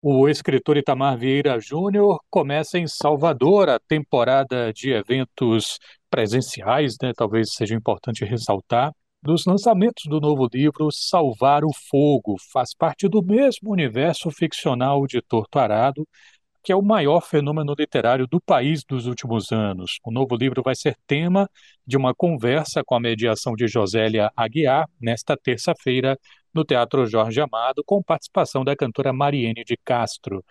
O escritor Itamar Vieira Júnior começa em Salvador a temporada de eventos presenciais, né? Talvez seja importante ressaltar, dos lançamentos do novo livro Salvar o Fogo. Faz parte do mesmo universo ficcional de Torto Arado, que é o maior fenômeno literário do país dos últimos anos. O novo livro vai ser tema de uma conversa com a mediação de Josélia Aguiar nesta terça-feira no Teatro Jorge Amado, com participação da cantora Mariene de Castro.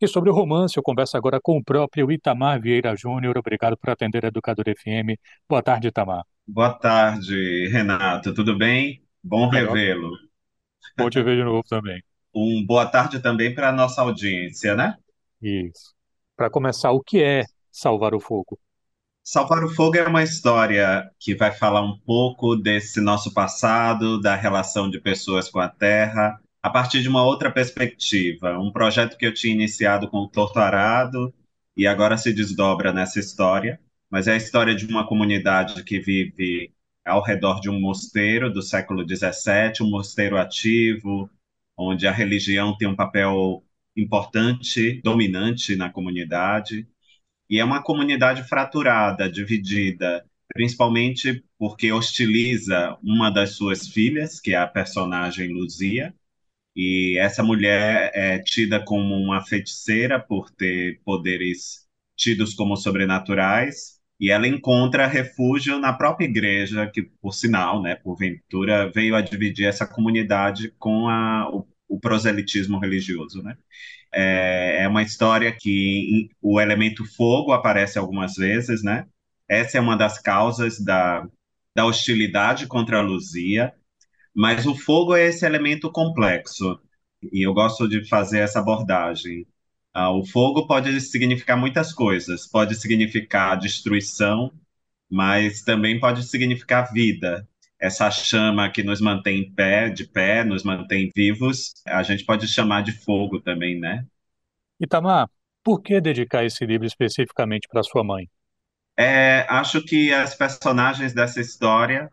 E sobre o romance, eu converso agora com o próprio Itamar Vieira Júnior. Obrigado por atender a Educador FM. Boa tarde, Itamar. Boa tarde, Renato. Tudo bem? Bom revê-lo. Bom te ver de novo também. Um boa tarde também para a nossa audiência, né? Isso. Para começar, o que é Salvar o Fogo? Salvar o Fogo é uma história que vai falar um pouco desse nosso passado, da relação de pessoas com a Terra, a partir de uma outra perspectiva. Um projeto que eu tinha iniciado com o Torto Arado e agora se desdobra nessa história, mas é a história de uma comunidade que vive ao redor de um mosteiro do século XVII, um mosteiro ativo, onde a religião tem um papel importante, dominante na comunidade e é uma comunidade fraturada, dividida, principalmente porque hostiliza uma das suas filhas, que é a personagem Luzia. E essa mulher é tida como uma feiticeira por ter poderes tidos como sobrenaturais. E ela encontra refúgio na própria igreja, que, por sinal, né, porventura, veio a dividir essa comunidade com a, o, o proselitismo religioso. Né? É, é uma história que o elemento fogo aparece algumas vezes, né? Essa é uma das causas da, da hostilidade contra a Luzia, mas o fogo é esse elemento complexo, e eu gosto de fazer essa abordagem. Ah, o fogo pode significar muitas coisas, pode significar destruição, mas também pode significar vida. Essa chama que nos mantém em pé, de pé, nos mantém vivos, a gente pode chamar de fogo também, né? Itamar, por que dedicar esse livro especificamente para sua mãe? É, acho que as personagens dessa história,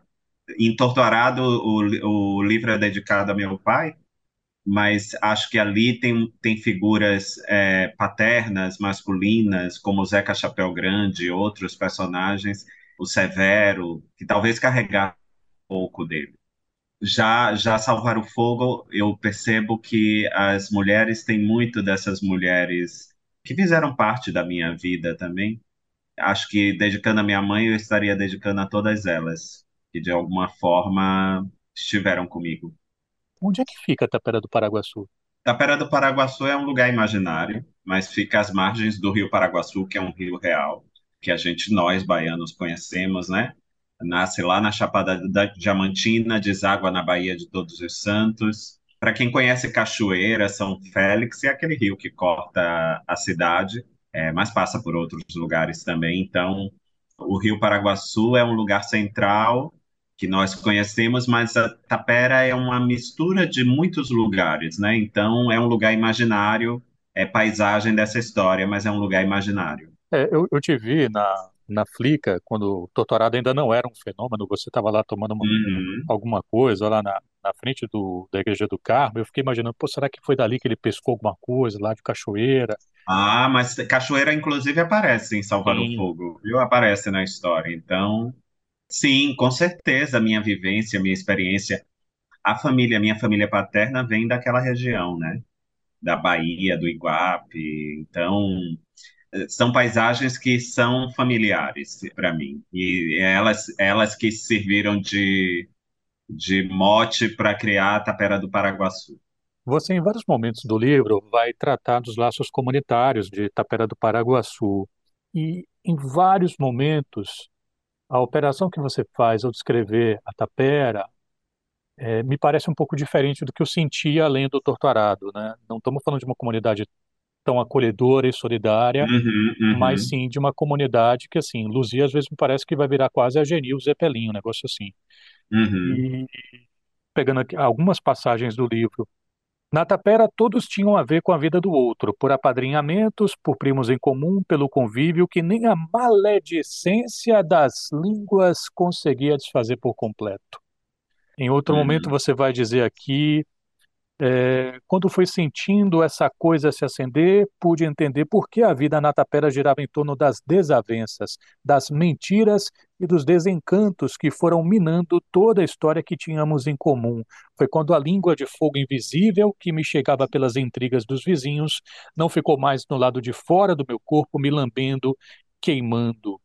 em Torturado, o, o livro é dedicado a meu pai, mas acho que ali tem, tem figuras é, paternas, masculinas, como o Zeca Chapéu Grande e outros personagens, o Severo, que talvez carregasse pouco dele. Já, já Salvar o Fogo, eu percebo que as mulheres têm muito dessas mulheres que fizeram parte da minha vida também. Acho que dedicando a minha mãe, eu estaria dedicando a todas elas, que de alguma forma estiveram comigo. Onde é que fica a Tapera do Paraguaçu? Tapera do Paraguaçu é um lugar imaginário, mas fica às margens do Rio Paraguaçu, que é um rio real, que a gente, nós baianos, conhecemos, né? Nasce lá na Chapada da Diamantina, deságua na Baía de Todos os Santos. Para quem conhece Cachoeira, São Félix, é aquele rio que corta a cidade, é, mas passa por outros lugares também. Então, o Rio Paraguaçu é um lugar central que nós conhecemos, mas a Tapera é uma mistura de muitos lugares, né? Então, é um lugar imaginário, é paisagem dessa história, mas é um lugar imaginário. É, eu, eu te vi na, na Flica, quando o Torturado ainda não era um fenômeno, você estava lá tomando uma, Uhum. alguma coisa lá na, na frente do, da Igreja do Carmo, eu fiquei imaginando, pô, será que foi dali que ele pescou alguma coisa, lá de cachoeira? Ah, mas Cachoeira, inclusive, aparece em Salvar o. Fogo, viu? Aparece na história. Então, sim, com certeza, a minha vivência, a minha experiência, a família, minha família paterna vem daquela região, né? Da Bahia, do Iguape. Então, são paisagens que são familiares para mim. E elas, elas que serviram de, de mote para criar a Tapera do Paraguaçu. Você, em vários momentos do livro, vai tratar dos laços comunitários de Tapera do Paraguaçu. E, em vários momentos, a operação que você faz ao descrever a Tapera eh, me parece um pouco diferente do que eu sentia além do Torturado, né? Não estamos falando de uma comunidade tão acolhedora e solidária, Uhum, mas uhum, sim de uma comunidade que, assim, Luzia às vezes me parece que vai virar quase a Genil Zeppelin, um negócio assim. uhum, E pegando aqui algumas passagens do livro, na Tapera todos tinham a ver com a vida do outro, por apadrinhamentos, por primos em comum, pelo convívio que nem a maledicência das línguas conseguia desfazer por completo. Em outro momento uhum, você vai dizer aqui É, quando fui sentindo essa coisa se acender, pude entender por que a vida na tapera girava em torno das desavenças, das mentiras e dos desencantos que foram minando toda a história que tínhamos em comum. Foi quando a língua de fogo invisível, que me chegava pelas intrigas dos vizinhos, não ficou mais no lado de fora do meu corpo, me lambendo, queimando.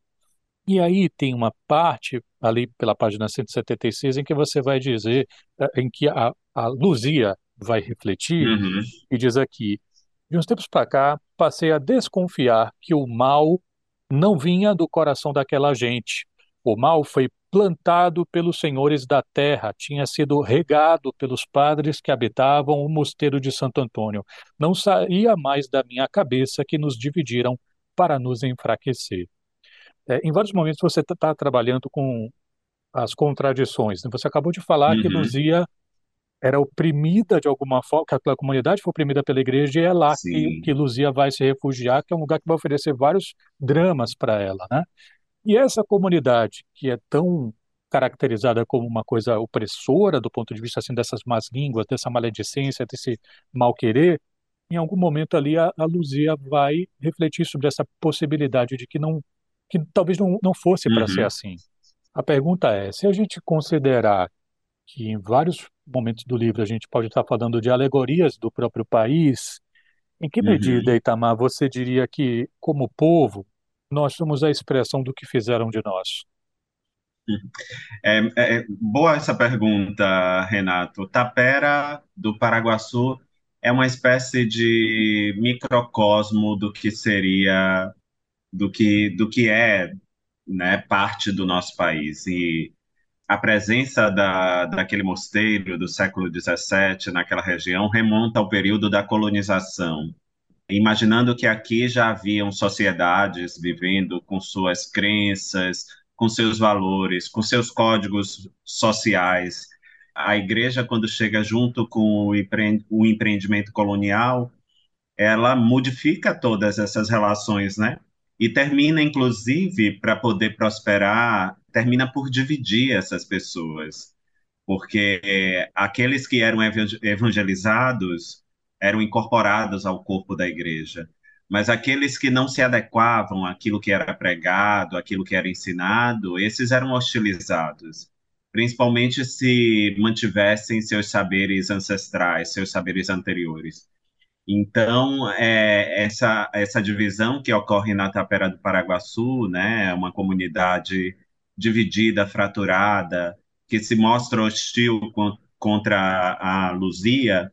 E aí tem uma parte, ali pela página 176, em que você vai dizer, eh, em que a, a Luzia vai refletir Uhum, e diz aqui: de uns tempos para cá, passei a desconfiar que o mal não vinha do coração daquela gente. O mal foi plantado pelos senhores da terra, tinha sido regado pelos padres que habitavam o mosteiro de Santo Antônio. Não saía mais da minha cabeça que nos dividiram para nos enfraquecer. É, em vários momentos você está trabalhando com as contradições. né? Você acabou de falar que uhum, Luzia era oprimida de alguma forma, que aquela comunidade foi oprimida pela igreja e é lá que, que. Luzia vai se refugiar, que é um lugar que vai oferecer vários dramas para ela, né? E essa comunidade que é tão caracterizada como uma coisa opressora do ponto de vista assim dessas más línguas, dessa maledicência, desse mal querer, em algum momento ali a, a Luzia vai refletir sobre essa possibilidade de que não que talvez não, não fosse para ser Uhum, assim. A pergunta é, se a gente considerar que em vários momentos do livro a gente pode estar falando de alegorias do próprio país. Em que medida, uhum. Itamar, você diria que, como povo, nós somos a expressão do que fizeram de nós? É, é, boa essa pergunta, Renato. Tapera do Paraguaçu é uma espécie de microcosmo do que seria, do que, do que é, né, parte do nosso país. E a presença da, daquele mosteiro do século XVII naquela região remonta ao período da colonização. Imaginando que aqui já haviam sociedades vivendo com suas crenças, com seus valores, com seus códigos sociais. A igreja, quando chega junto com o, empre o empreendimento colonial, ela modifica todas essas relações, né? E termina, inclusive, para poder prosperar, termina por dividir essas pessoas porque é, aqueles que eram evangelizados eram incorporados ao corpo da igreja, mas aqueles que não se adequavam àquilo que era pregado, àquilo que era ensinado, esses eram hostilizados, principalmente se mantivessem seus saberes ancestrais, seus saberes anteriores. Então, é, essa, essa divisão que ocorre na Tapera do Paraguaçu, né, é uma comunidade dividida, fraturada, que se mostra hostil con- contra a, Luzia,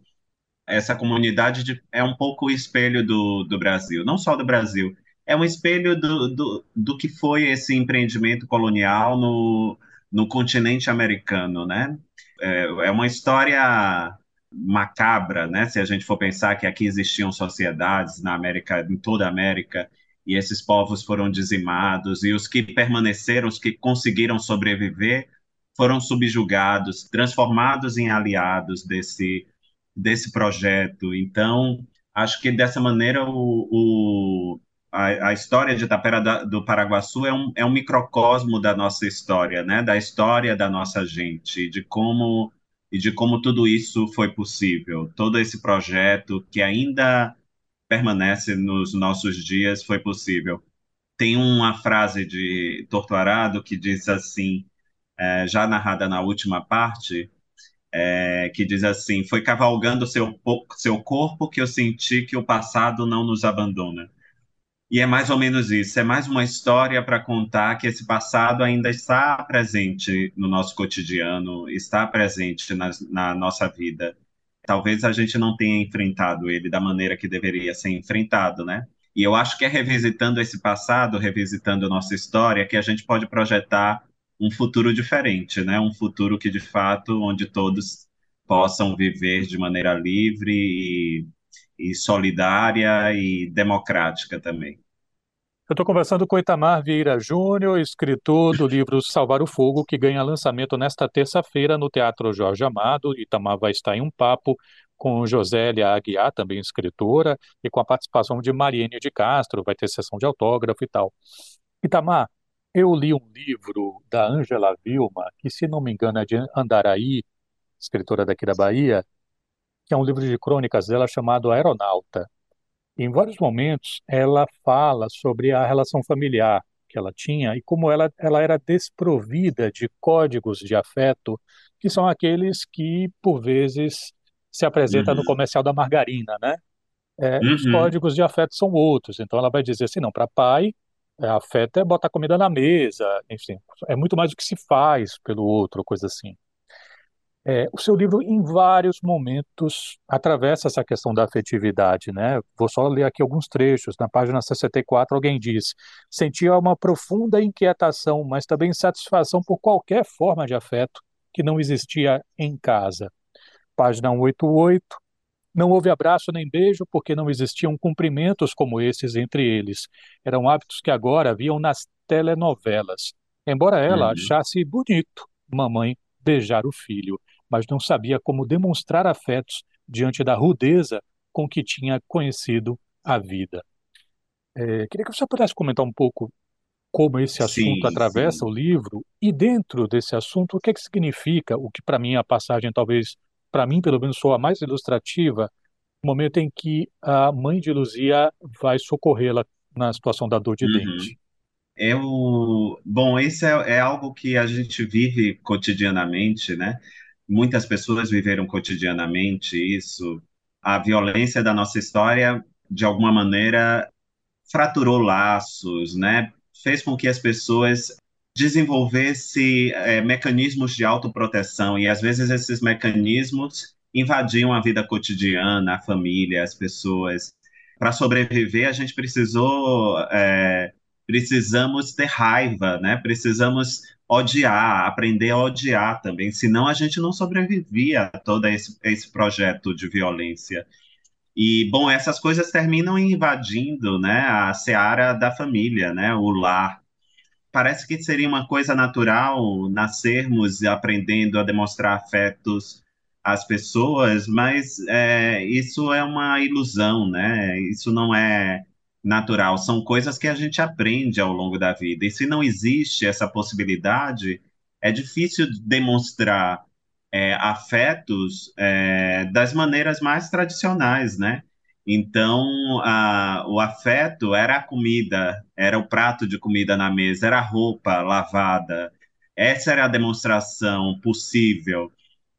essa comunidade de- é um pouco o espelho do, do Brasil, não só do Brasil, é um espelho do, do, do que foi esse empreendimento colonial no, no continente americano, né? É, é uma história macabra, né? Se a gente for pensar que aqui existiam sociedades na América, em toda a América, e esses povos foram dizimados, e os que permaneceram, os que conseguiram sobreviver, foram subjugados, transformados em aliados desse, desse projeto. Então, acho que dessa maneira o, o a, a, história de Tapera da, do Paraguaçu é um, é um microcosmo da nossa história, né? Da história da nossa gente, de como e de como tudo isso foi possível. Todo esse projeto que ainda permanece nos nossos dias foi possível. Tem uma frase de Torturado que diz assim, é, já narrada na última parte, é, que diz assim: Foi cavalgando seu, seu corpo que eu senti que o passado não nos abandona. E é mais ou menos isso, é mais uma história para contar que esse passado ainda está presente no nosso cotidiano, está presente na, na nossa vida. Talvez a gente não tenha enfrentado ele da maneira que deveria ser enfrentado, né? E eu acho que é revisitando esse passado, revisitando nossa história, que a gente pode projetar um futuro diferente, né? Um futuro que, de fato, onde todos possam viver de maneira livre e, e solidária e democrática também. Eu estou conversando com Itamar Vieira Júnior, escritor do livro Salvar o Fogo, que ganha lançamento nesta terça-feira no Teatro Jorge Amado. Itamar vai estar em um papo com Josélia Aguiar, também escritora, e com a participação de Mariene de Castro, vai ter sessão de autógrafo e tal. Itamar, eu li um livro da Ângela Vilma, que, se não me engano, é de Andaraí, escritora daqui da Bahia, que é um livro de crônicas dela chamado Aeronauta. Em vários momentos, ela fala sobre a relação familiar que ela tinha e como ela, ela era desprovida de códigos de afeto, que são aqueles que, por vezes, se apresentam no Uhum. comercial da margarina, né? É, os Uhum. códigos de afeto são outros. Então, ela vai dizer assim: não, para pai, é, afeto é botar comida na mesa, enfim, é muito mais o que se faz pelo outro, coisa assim. É, o seu livro, em vários momentos, atravessa essa questão da afetividade, né? Vou só ler aqui alguns trechos. Na página 64, alguém diz: sentia uma profunda inquietação, mas também satisfação por qualquer forma de afeto que não existia em casa. Página 188. Não houve abraço nem beijo porque não existiam cumprimentos como esses entre eles. Eram hábitos que agora haviam nas telenovelas. Embora ela Uhum. achasse bonito mamãe beijar o filho, mas não sabia como demonstrar afetos diante da rudeza com que tinha conhecido a vida. É, queria que você pudesse comentar um pouco como esse assunto Sim, atravessa sim. o livro e dentro desse assunto o que é que significa, o que para mim é a passagem talvez para mim pelo menos soa mais ilustrativa, o momento em que a mãe de Luzia vai socorrê-la na situação da dor de Uhum. dente. Eu, bom, isso é, é algo que a gente vive cotidianamente, né? Muitas pessoas viveram cotidianamente isso. A violência da nossa história, de alguma maneira, fraturou laços, né? Fez com que as pessoas desenvolvessem é, mecanismos de autoproteção e às vezes esses mecanismos invadiam a vida cotidiana, a família, as pessoas. Para sobreviver, a gente precisou, é, precisamos ter raiva, né? Precisamos odiar, aprender a odiar também, senão a gente não sobrevivia a todo esse, esse projeto de violência. E, bom, essas coisas terminam invadindo, né, a seara da família, né, o lar. Parece que seria uma coisa natural nascermos aprendendo a demonstrar afetos às pessoas, mas é, isso é uma ilusão, né? Isso não é natural. São coisas que a gente aprende ao longo da vida. E se não existe essa possibilidade, é difícil demonstrar é, afetos é, das maneiras mais tradicionais, né? Então, a, o afeto era a comida, era o prato de comida na mesa, era a roupa lavada. Essa era a demonstração possível.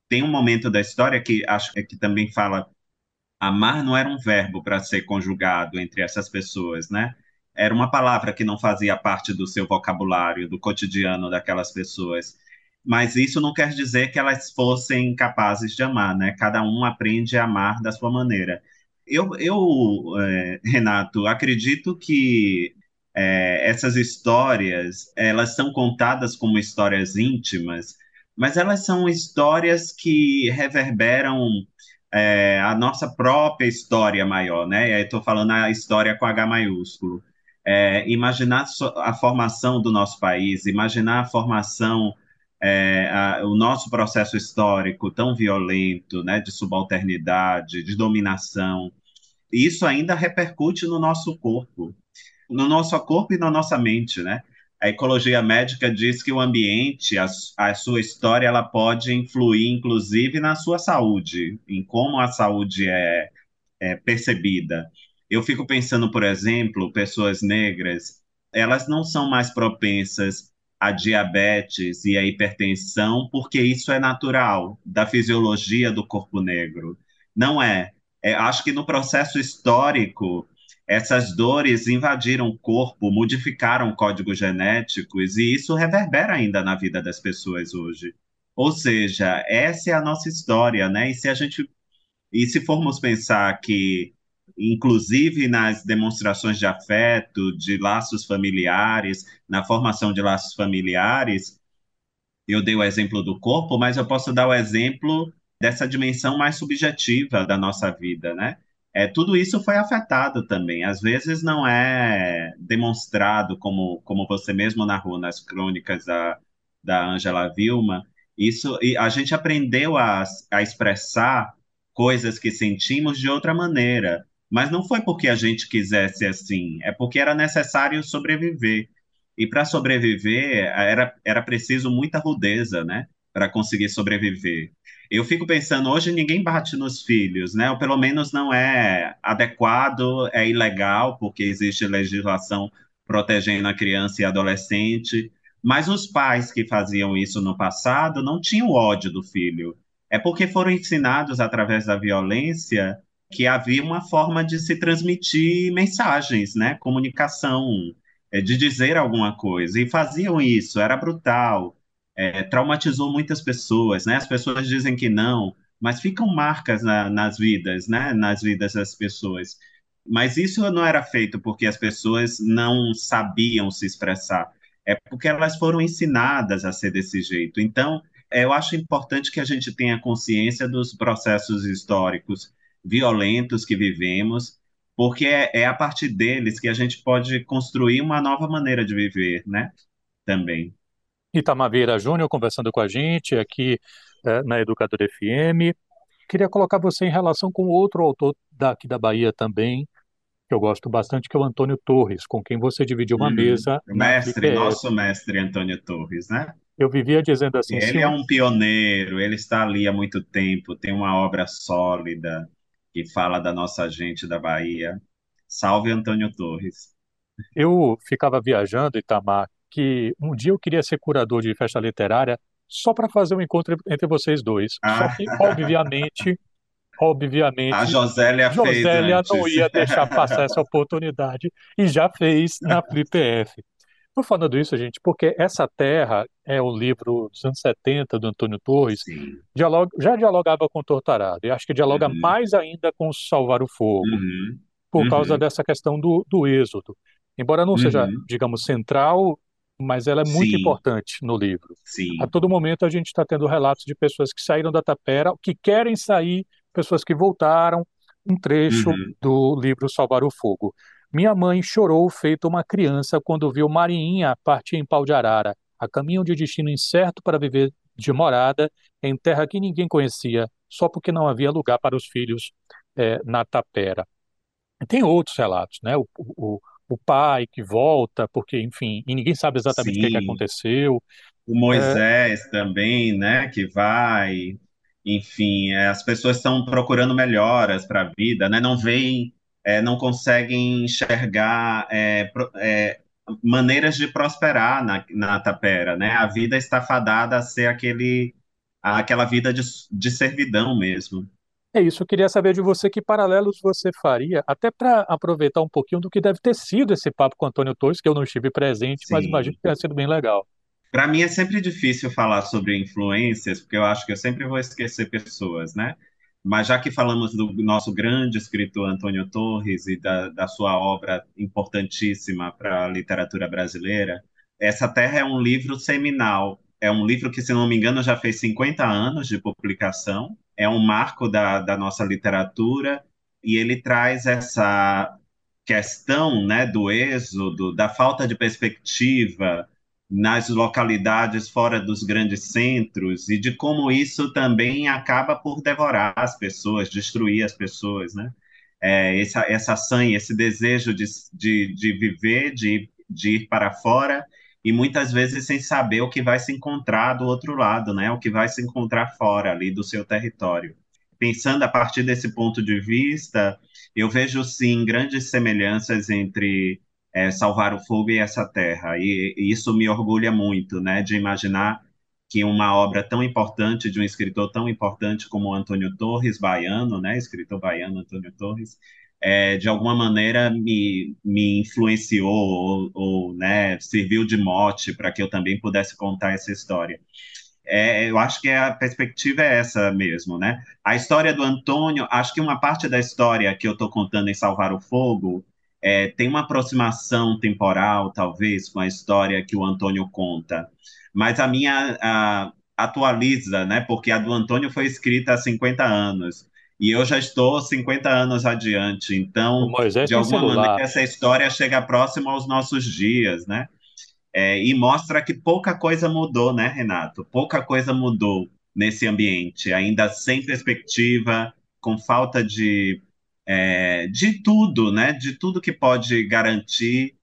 Tem um momento da história que acho que também fala Amar não era um verbo para ser conjugado entre essas pessoas, né? Era uma palavra que não fazia parte do seu vocabulário, do cotidiano daquelas pessoas. Mas isso não quer dizer que elas fossem capazes de amar, né? Cada um aprende a amar da sua maneira. Eu, eu é, Renato, acredito que é, essas histórias, elas são contadas como histórias íntimas, mas elas são histórias que reverberam é, a nossa própria história maior, né? Estou falando a história com H maiúsculo. É, imaginar a formação do nosso país, imaginar a formação, é, a, o nosso processo histórico tão violento, né, de subalternidade, de dominação, isso ainda repercute no nosso corpo, no nosso corpo e na nossa mente, né? A ecologia médica diz que o ambiente, a, a, sua história, ela pode influir, inclusive, na sua saúde, em como a saúde é, é percebida. Eu fico pensando, por exemplo, pessoas negras, elas não são mais propensas a diabetes e a hipertensão, porque isso é natural da fisiologia do corpo negro. Não é. é acho que no processo histórico essas dores invadiram o corpo, modificaram códigos genéticos, e isso reverbera ainda na vida das pessoas hoje. Ou seja, essa é a nossa história, né? E se a gente e se formos pensar que inclusive nas demonstrações de afeto, de laços familiares, na formação de laços familiares, eu dei o exemplo do corpo, mas eu posso dar o exemplo dessa dimensão mais subjetiva da nossa vida, né? É, tudo isso foi afetado também. Às vezes não é demonstrado, como, como você mesmo narrou nas crônicas da, da Angela Vilma. Isso, e a gente aprendeu a, a expressar coisas que sentimos de outra maneira. Mas não foi porque a gente quisesse assim, é porque era necessário sobreviver. E para sobreviver era, era preciso muita rudeza, né? Para conseguir sobreviver. Eu fico pensando, hoje ninguém bate nos filhos, né? Ou pelo menos não é adequado, é ilegal, porque existe legislação protegendo a criança e adolescente. Mas os pais que faziam isso no passado não tinham ódio do filho. É porque foram ensinados através da violência que havia uma forma de se transmitir mensagens, né? Comunicação, é, de dizer alguma coisa. E faziam isso, era brutal é, traumatizou muitas pessoas, né? As pessoas dizem que não, mas ficam marcas na, nas vidas, né? Nas vidas das pessoas. Mas isso não era feito porque as pessoas não sabiam se expressar, é porque elas foram ensinadas a ser desse jeito. Então, é, eu acho importante que a gente tenha consciência dos processos históricos violentos que vivemos, porque é, é a partir deles que a gente pode construir uma nova maneira de viver, né? Também. Itamar Vieira Júnior conversando com a gente aqui é, na Educador FM. Queria colocar você em relação com outro autor daqui da Bahia também, que eu gosto bastante, que é o Antônio Torres, com quem você dividiu uma uhum. mesa. Mestre, nosso mestre Antônio Torres, né? Eu vivia dizendo assim. Ele é um pioneiro, ele está ali há muito tempo, tem uma obra sólida que fala da nossa gente da Bahia. Salve Antônio Torres. Eu ficava viajando, Itamar, que um dia eu queria ser curador de festa literária só para fazer um encontro entre vocês dois. Ah. Só que, obviamente, obviamente, a Josélia, Josélia não ia deixar passar essa oportunidade e já fez na FlipF. Estou falando isso, gente, porque Essa Terra é o livro dos anos 70 do Antônio Torres, dialoga, já dialogava com o Tortarado, e acho que dialoga uhum. mais ainda com Salvar o Fogo, uhum. por uhum. causa dessa questão do, do êxodo. Embora não seja, uhum. digamos, central, mas ela é muito Sim. importante no livro. Sim. A todo momento a gente está tendo relatos de pessoas que saíram da tapera, que querem sair, pessoas que voltaram. Um trecho uhum. do livro Salvar o Fogo. Minha mãe chorou feito uma criança quando viu Marinha partir em pau de arara, a caminho de destino incerto para viver de morada em terra que ninguém conhecia, só porque não havia lugar para os filhos é, na tapera. Tem outros relatos, né? O, o, o pai que volta, porque, enfim, e ninguém sabe exatamente o que, que, aconteceu. O Moisés é... também, né, que vai, enfim, é, as pessoas estão procurando melhoras para a vida, né, não veem, é, não conseguem enxergar é, é, maneiras de prosperar na, na tapera, né, a vida está fadada a ser aquele, aquela vida de, de servidão mesmo. É isso, eu queria saber de você que paralelos você faria, até para aproveitar um pouquinho do que deve ter sido esse papo com Antônio Torres, que eu não estive presente, Sim. mas imagino que tenha sido bem legal. Para mim é sempre difícil falar sobre influências, porque eu acho que eu sempre vou esquecer pessoas, né? Mas já que falamos do nosso grande escritor Antônio Torres e da, da sua obra importantíssima para a literatura brasileira, Essa Terra é um livro seminal. É um livro que, se não me engano, já fez 50 anos de publicação é um marco da, da nossa literatura e ele traz essa questão né, do êxodo, da falta de perspectiva nas localidades fora dos grandes centros e de como isso também acaba por devorar as pessoas, destruir as pessoas, né? É, essa, essa sanha, esse desejo de, de, de viver, de, de ir para fora e muitas vezes sem saber o que vai se encontrar do outro lado, né? O que vai se encontrar fora ali do seu território. Pensando a partir desse ponto de vista, eu vejo sim grandes semelhanças entre é, Salvar o Fogo e essa terra, e, e isso me orgulha muito, né? De imaginar que uma obra tão importante de um escritor tão importante como Antônio Torres, baiano, né? Escritor baiano Antônio Torres, é, de alguma maneira me, me influenciou ou, ou né, serviu de mote para que eu também pudesse contar essa história. É, eu acho que a perspectiva é essa mesmo, né? A história do Antônio, acho que uma parte da história que eu estou contando em Salvar o Fogo é, tem uma aproximação temporal, talvez, com a história que o Antônio conta, mas a minha a, atualiza, né? Porque a do Antônio foi escrita há 50 anos. E eu já estou 50 anos adiante, então, de alguma maneira, essa história chega próxima aos nossos dias, né? É, e mostra que pouca coisa mudou, né, Renato? Pouca coisa mudou nesse ambiente, ainda sem perspectiva, com falta de, é, de tudo, né? De tudo que pode garantir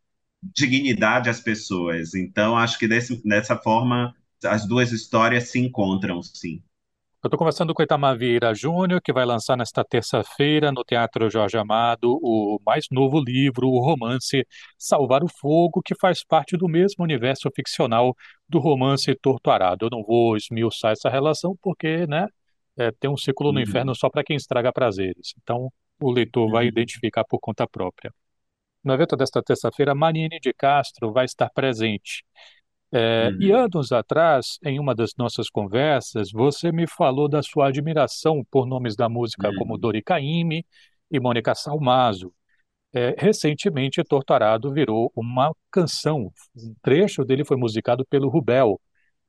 dignidade às pessoas. Então, acho que desse, dessa forma as duas histórias se encontram, sim. Eu estou conversando com o Itamar Vieira Júnior, que vai lançar nesta terça-feira no Teatro Jorge Amado o mais novo livro, o romance Salvar o Fogo, que faz parte do mesmo universo ficcional do romance Torto Arado. Eu não vou esmiuçar essa relação porque, né, é, tem um ciclo no Uhum. inferno só para quem estraga prazeres. Então, o leitor vai Uhum. identificar por conta própria. No evento desta terça-feira, Marine de Castro vai estar presente. É, e Uhum. anos atrás, em uma das nossas conversas, você me falou da sua admiração por nomes da música como Uhum. Dori Caymmi e Mônica Salmazo. É, recentemente, Torturado virou uma canção. Um trecho dele foi musicado pelo Rubel.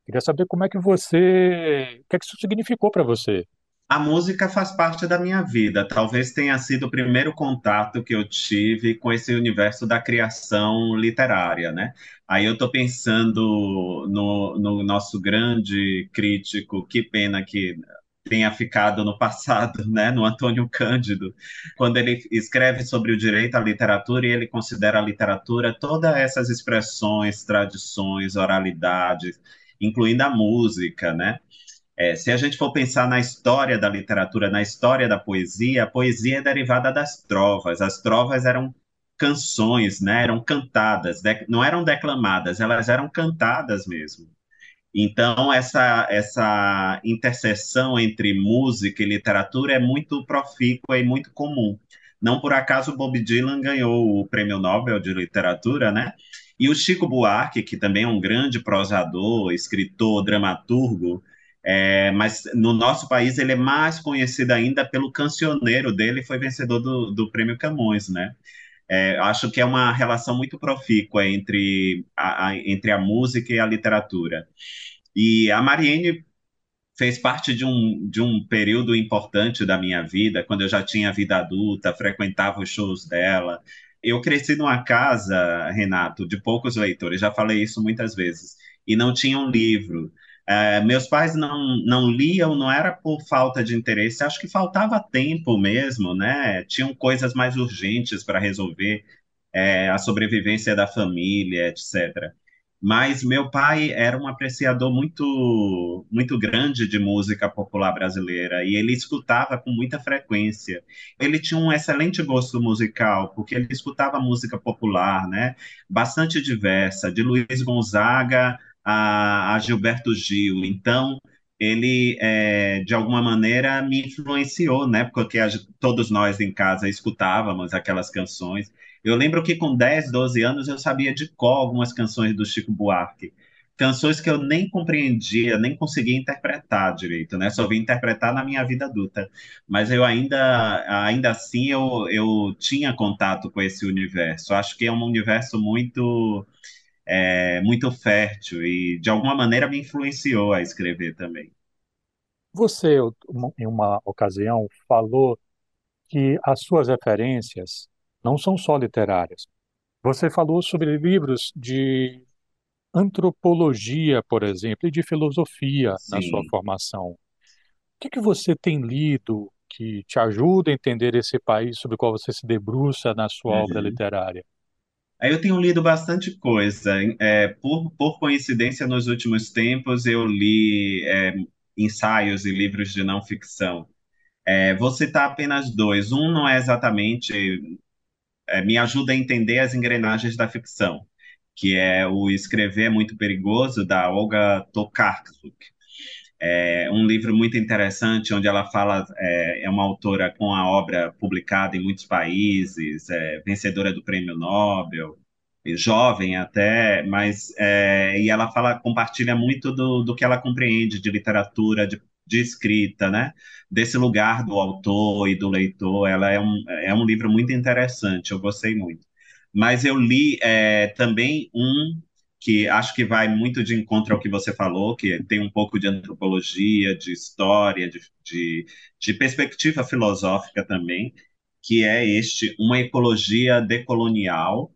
Queria saber como é que você, o que é que isso significou para você? A música faz parte da minha vida. Talvez tenha sido o primeiro contato que eu tive com esse universo da criação literária, né? Aí eu estou pensando no, no nosso grande crítico, que pena que tenha ficado no passado, né? No Antônio Cândido, quando ele escreve sobre o direito à literatura e ele considera a literatura todas essas expressões, tradições, oralidades, incluindo a música, né? É, se a gente for pensar na história da literatura, na história da poesia, a poesia é derivada das trovas. As trovas eram canções, né? Eram cantadas, não eram declamadas, elas eram cantadas mesmo. Então, essa, essa interseção entre música e literatura é muito profícua e muito comum. Não por acaso Bob Dylan ganhou o Prêmio Nobel de Literatura, né? E o Chico Buarque, que também é um grande prosador, escritor, dramaturgo, é, mas no nosso país ele é mais conhecido ainda pelo cancioneiro dele, foi vencedor do, do Prêmio Camões, né? É, acho que é uma relação muito profícua entre a, a, entre a música e a literatura. E a Mariene fez parte de um, de um período importante da minha vida, quando eu já tinha vida adulta, frequentava os shows dela. Eu cresci numa casa, Renato, de poucos leitores, já falei isso muitas vezes, e não tinha um livro. É, meus pais não, não liam, não era por falta de interesse, acho que faltava tempo mesmo, né? Tinham coisas mais urgentes para resolver, é, a sobrevivência da família, etc. Mas meu pai era um apreciador muito, muito grande de música popular brasileira e ele escutava com muita frequência. Ele tinha um excelente gosto musical, porque ele escutava música popular, né? Bastante diversa, de Luiz Gonzaga a, a Gilberto Gil. Então, ele, é, de alguma maneira, me influenciou, né? Porque a, todos nós em casa escutávamos aquelas canções. Eu lembro que com 10, 12 anos eu sabia de cor algumas canções do Chico Buarque. Canções que eu nem compreendia, nem conseguia interpretar direito, né? Só vim interpretar na minha vida adulta. Mas eu ainda, ainda assim, eu, eu tinha contato com esse universo. Acho que é um universo muito é, muito fértil e de alguma maneira me influenciou a escrever também. Você, em uma ocasião, falou que as suas referências não são só literárias. Você falou sobre livros de antropologia, por exemplo, e de filosofia na sua Sim. formação. O que, que você tem lido que te ajuda a entender esse país sobre o qual você se debruça na sua obra Uhum. literária? Aí eu tenho lido bastante coisa. É, por, por coincidência, nos últimos tempos, eu li é, ensaios e livros de não ficção. É, vou citar apenas dois. Um não é exatamente. É, me ajuda a entender as engrenagens da ficção, que é o Escrever é Muito Perigoso, da Olga Tokarczuk. É um livro muito interessante, onde ela fala, é, é uma autora com a obra publicada em muitos países, é, vencedora do Prêmio Nobel, jovem até, mas é, e ela fala, compartilha muito do, do que ela compreende de literatura, de, de escrita, né? Desse lugar do autor e do leitor. Ela é um, é um livro muito interessante, eu gostei muito. Mas eu li é, também um que acho que vai muito de encontro ao que você falou, que tem um pouco de antropologia, de história, de, de, de perspectiva filosófica também, que é este, Uma Ecologia Decolonial,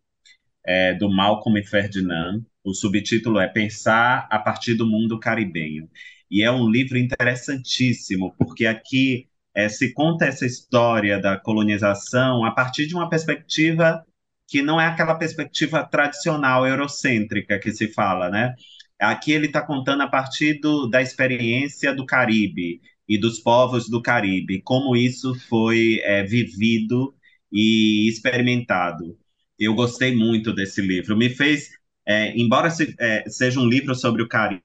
é, do Malcolm e Ferdinand. O subtítulo é Pensar a partir do mundo caribenho. E é um livro interessantíssimo, porque aqui é, se conta essa história da colonização a partir de uma perspectiva que não é aquela perspectiva tradicional eurocêntrica que se fala, né? Aqui ele está contando a partir do, da experiência do Caribe e dos povos do Caribe, como isso foi é, vivido e experimentado. Eu gostei muito desse livro. Me fez, é, embora se, é, seja um livro sobre o Caribe,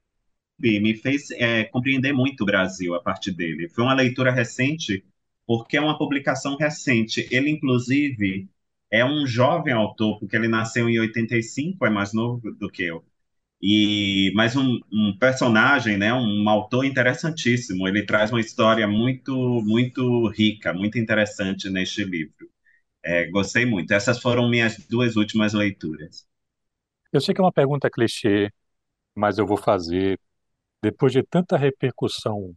me fez é, compreender muito o Brasil a partir dele. Foi uma leitura recente, porque é uma publicação recente. Ele, inclusive, é um jovem autor, porque ele nasceu em 85, é mais novo do que eu. E mais um, um, personagem, né, um autor interessantíssimo. Ele traz uma história muito, muito rica, muito interessante neste livro. É, gostei muito. Essas foram minhas duas últimas leituras. Eu sei que é uma pergunta clichê, mas eu vou fazer. Depois de tanta repercussão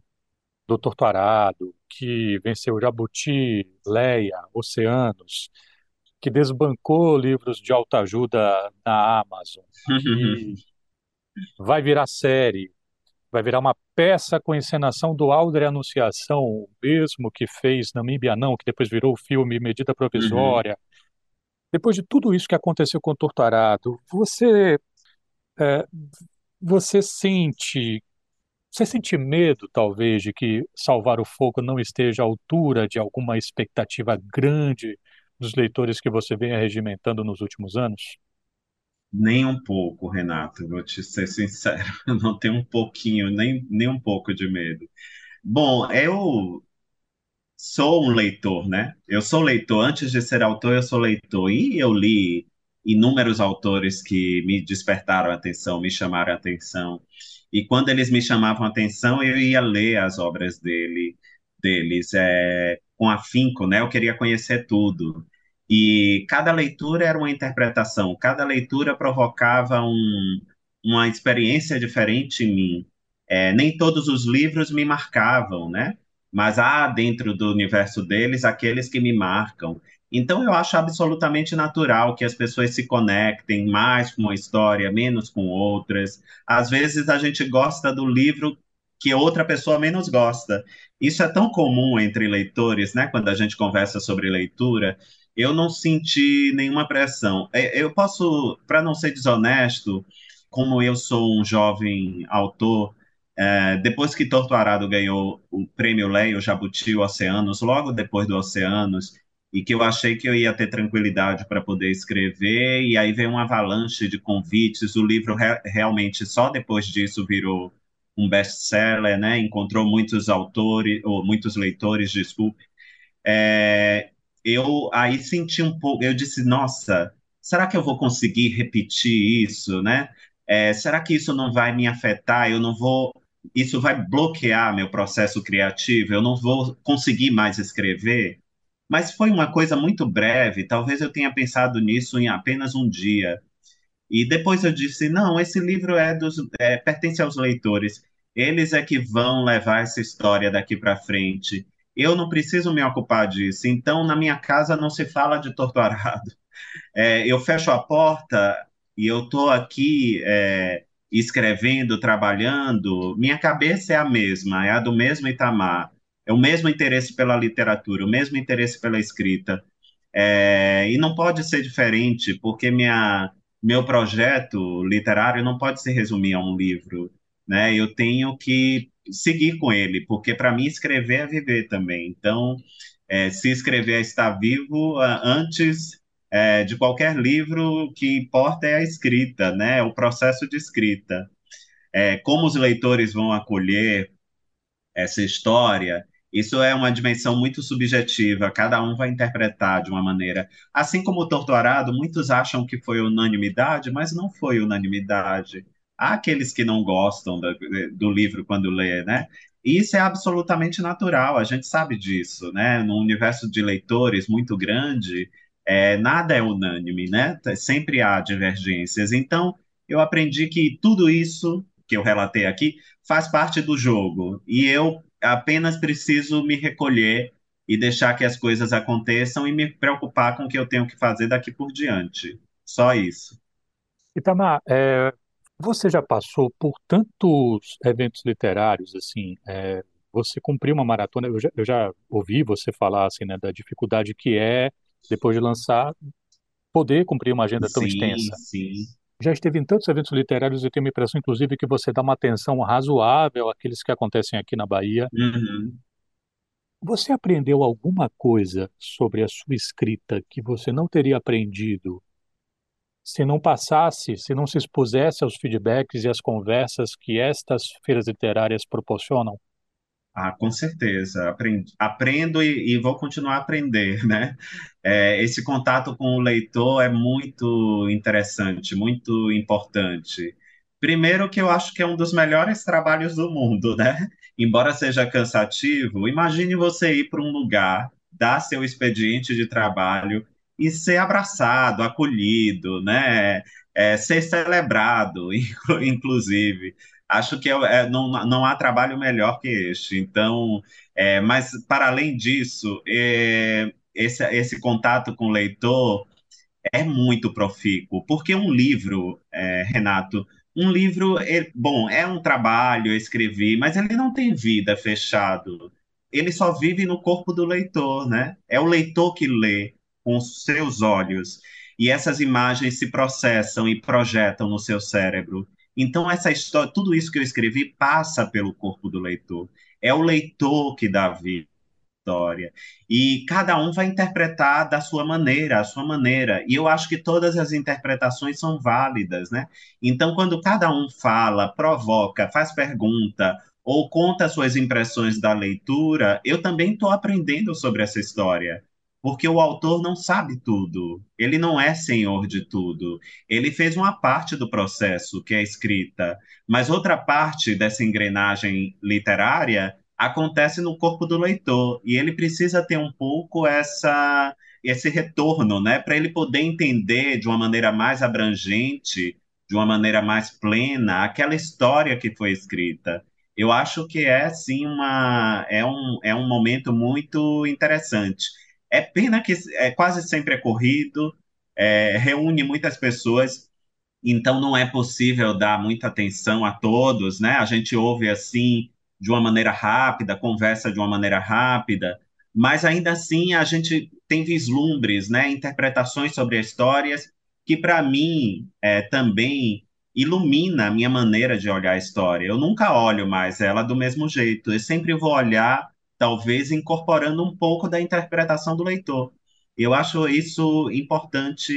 do Torturado, que venceu Jabuti, Leia, Oceanos, que desbancou livros de autoajuda na Amazon, vai virar série, vai virar uma peça com encenação do Alder Anunciação, o mesmo que fez Namíbia Não, que depois virou o filme Medida Provisória. Uhum. Depois de tudo isso que aconteceu com o Torturado, você, é, você sente você sente medo, talvez, de que Salvar o Fogo não esteja à altura de alguma expectativa grande dos leitores que você vem regimentando nos últimos anos? Nem um pouco, Renato, vou te ser sincero, eu não tenho um pouquinho, nem, nem um pouco de medo. Bom, eu sou um leitor, né? Eu sou leitor, antes de ser autor, eu sou leitor, e eu li inúmeros autores que me despertaram a atenção, me chamaram a atenção. E quando eles me chamavam a atenção, eu ia ler as obras dele, deles é, com afinco, né? Eu queria conhecer tudo. E cada leitura era uma interpretação, cada leitura provocava um, uma experiência diferente em mim. É, nem todos os livros me marcavam, né? Mas há dentro do universo deles aqueles que me marcam. Então eu acho absolutamente natural que as pessoas se conectem mais com uma história, menos com outras. Às vezes a gente gosta do livro que outra pessoa menos gosta. Isso é tão comum entre leitores, né? Quando a gente conversa sobre leitura, eu não senti nenhuma pressão. É, eu posso, para não ser desonesto, como eu sou um jovem autor, é, depois que Torto Arado ganhou o prêmio Leio Jabuti Oceanos, logo depois do Oceanos, e que eu achei que eu ia ter tranquilidade para poder escrever, e aí veio uma avalanche de convites, o livro re realmente só depois disso virou um best-seller, né? encontrou muitos autores, ou muitos leitores, desculpe, é, eu aí senti um pouco, eu disse, nossa, será que eu vou conseguir repetir isso, né? É, será que isso não vai me afetar? Eu não vou, isso vai bloquear meu processo criativo? Eu não vou conseguir mais escrever? Mas foi uma coisa muito breve, talvez eu tenha pensado nisso em apenas um dia. E depois eu disse, não, esse livro é dos, é, pertence aos leitores. Eles é que vão levar essa história daqui para frente eu não preciso me ocupar disso. Então, na minha casa não se fala de torturado. É, eu fecho a porta e eu estou aqui é, escrevendo, trabalhando. Minha cabeça é a mesma, é a do mesmo Itamar. É o mesmo interesse pela literatura, o mesmo interesse pela escrita. É, e não pode ser diferente, porque minha, meu projeto literário não pode se resumir a um livro. Né? Eu tenho que seguir com ele, porque para mim escrever é viver também. Então, é, se escrever é estar vivo, antes é, de qualquer livro, o que importa é a escrita, né? o processo de escrita. É, como os leitores vão acolher essa história, isso é uma dimensão muito subjetiva, cada um vai interpretar de uma maneira. Assim como o Torturado, muitos acham que foi unanimidade, mas não foi unanimidade. Há aqueles que não gostam do, do livro quando lê, né? E isso é absolutamente natural, a gente sabe disso, né? No universo de leitores muito grande, é, nada é unânime, né? Sempre há divergências. Então, eu aprendi que tudo isso que eu relatei aqui faz parte do jogo e eu apenas preciso me recolher e deixar que as coisas aconteçam e me preocupar com o que eu tenho que fazer daqui por diante. Só isso. Itamar, é, você já passou por tantos eventos literários, assim, é, você cumpriu uma maratona, eu já, eu já ouvi você falar, assim, né, da dificuldade que é, depois de lançar, poder cumprir uma agenda tão sim, extensa. Sim, Já esteve em tantos eventos literários e tenho a impressão, inclusive, que você dá uma atenção razoável àqueles que acontecem aqui na Bahia. Uhum. Você aprendeu alguma coisa sobre a sua escrita que você não teria aprendido se não passasse, se não se expusesse aos feedbacks e às conversas que estas feiras literárias proporcionam? Ah, com certeza. Aprendo, aprendo e, e vou continuar a aprender, né? É, esse contato com o leitor é muito interessante, muito importante. Primeiro, que eu acho que é um dos melhores trabalhos do mundo, né? Embora seja cansativo, imagine você ir para um lugar, dar seu expediente de trabalho e ser abraçado, acolhido, né? É, ser celebrado, inclusive. Acho que é, é, não, não há trabalho melhor que este. Então, é, mas para além disso, é, esse, esse contato com o leitor é muito profícuo, porque um livro, é, Renato, um livro, é, bom, é um trabalho, eu escrevi, mas ele não tem vida fechado. Ele só vive no corpo do leitor, né? É o leitor que lê com seus olhos. E essas imagens se processam e projetam no seu cérebro. Então, essa história, tudo isso que eu escrevi passa pelo corpo do leitor. É o leitor que dá vida história. E cada um vai interpretar da sua maneira, a sua maneira. E eu acho que todas as interpretações são válidas, né? Então, quando cada um fala, provoca, faz pergunta ou conta suas impressões da leitura, eu também estou aprendendo sobre essa história porque o autor não sabe tudo, ele não é senhor de tudo. Ele fez uma parte do processo, que é escrita, mas outra parte dessa engrenagem literária acontece no corpo do leitor, e ele precisa ter um pouco essa esse retorno, né, para ele poder entender de uma maneira mais abrangente, de uma maneira mais plena, aquela história que foi escrita. Eu acho que é sim uma é um, é um momento muito interessante. É pena que é quase sempre é corrido, é, reúne muitas pessoas, então não é possível dar muita atenção a todos, né? A gente ouve assim de uma maneira rápida, conversa de uma maneira rápida, mas ainda assim a gente tem vislumbres, né? Interpretações sobre as histórias que para mim é, também ilumina a minha maneira de olhar a história. Eu nunca olho mais ela do mesmo jeito. Eu sempre vou olhar talvez incorporando um pouco da interpretação do leitor. Eu acho isso importante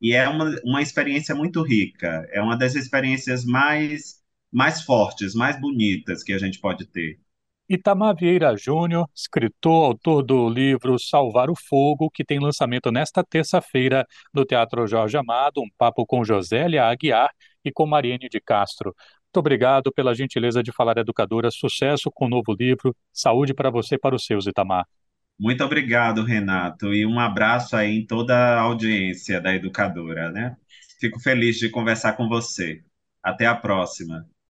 e é uma, uma experiência muito rica. É uma das experiências mais, mais fortes, mais bonitas que a gente pode ter. Itamar Vieira Júnior, escritor, autor do livro Salvar o Fogo, que tem lançamento nesta terça-feira no Teatro Jorge Amado, um papo com Josélia Aguiar e com Mariene de Castro. Muito obrigado pela gentileza de falar, educadora. Sucesso com o novo livro. Saúde para você e para os seus, Itamar. Muito obrigado, Renato, e um abraço aí em toda a audiência da educadora, né? Fico feliz de conversar com você. Até a próxima.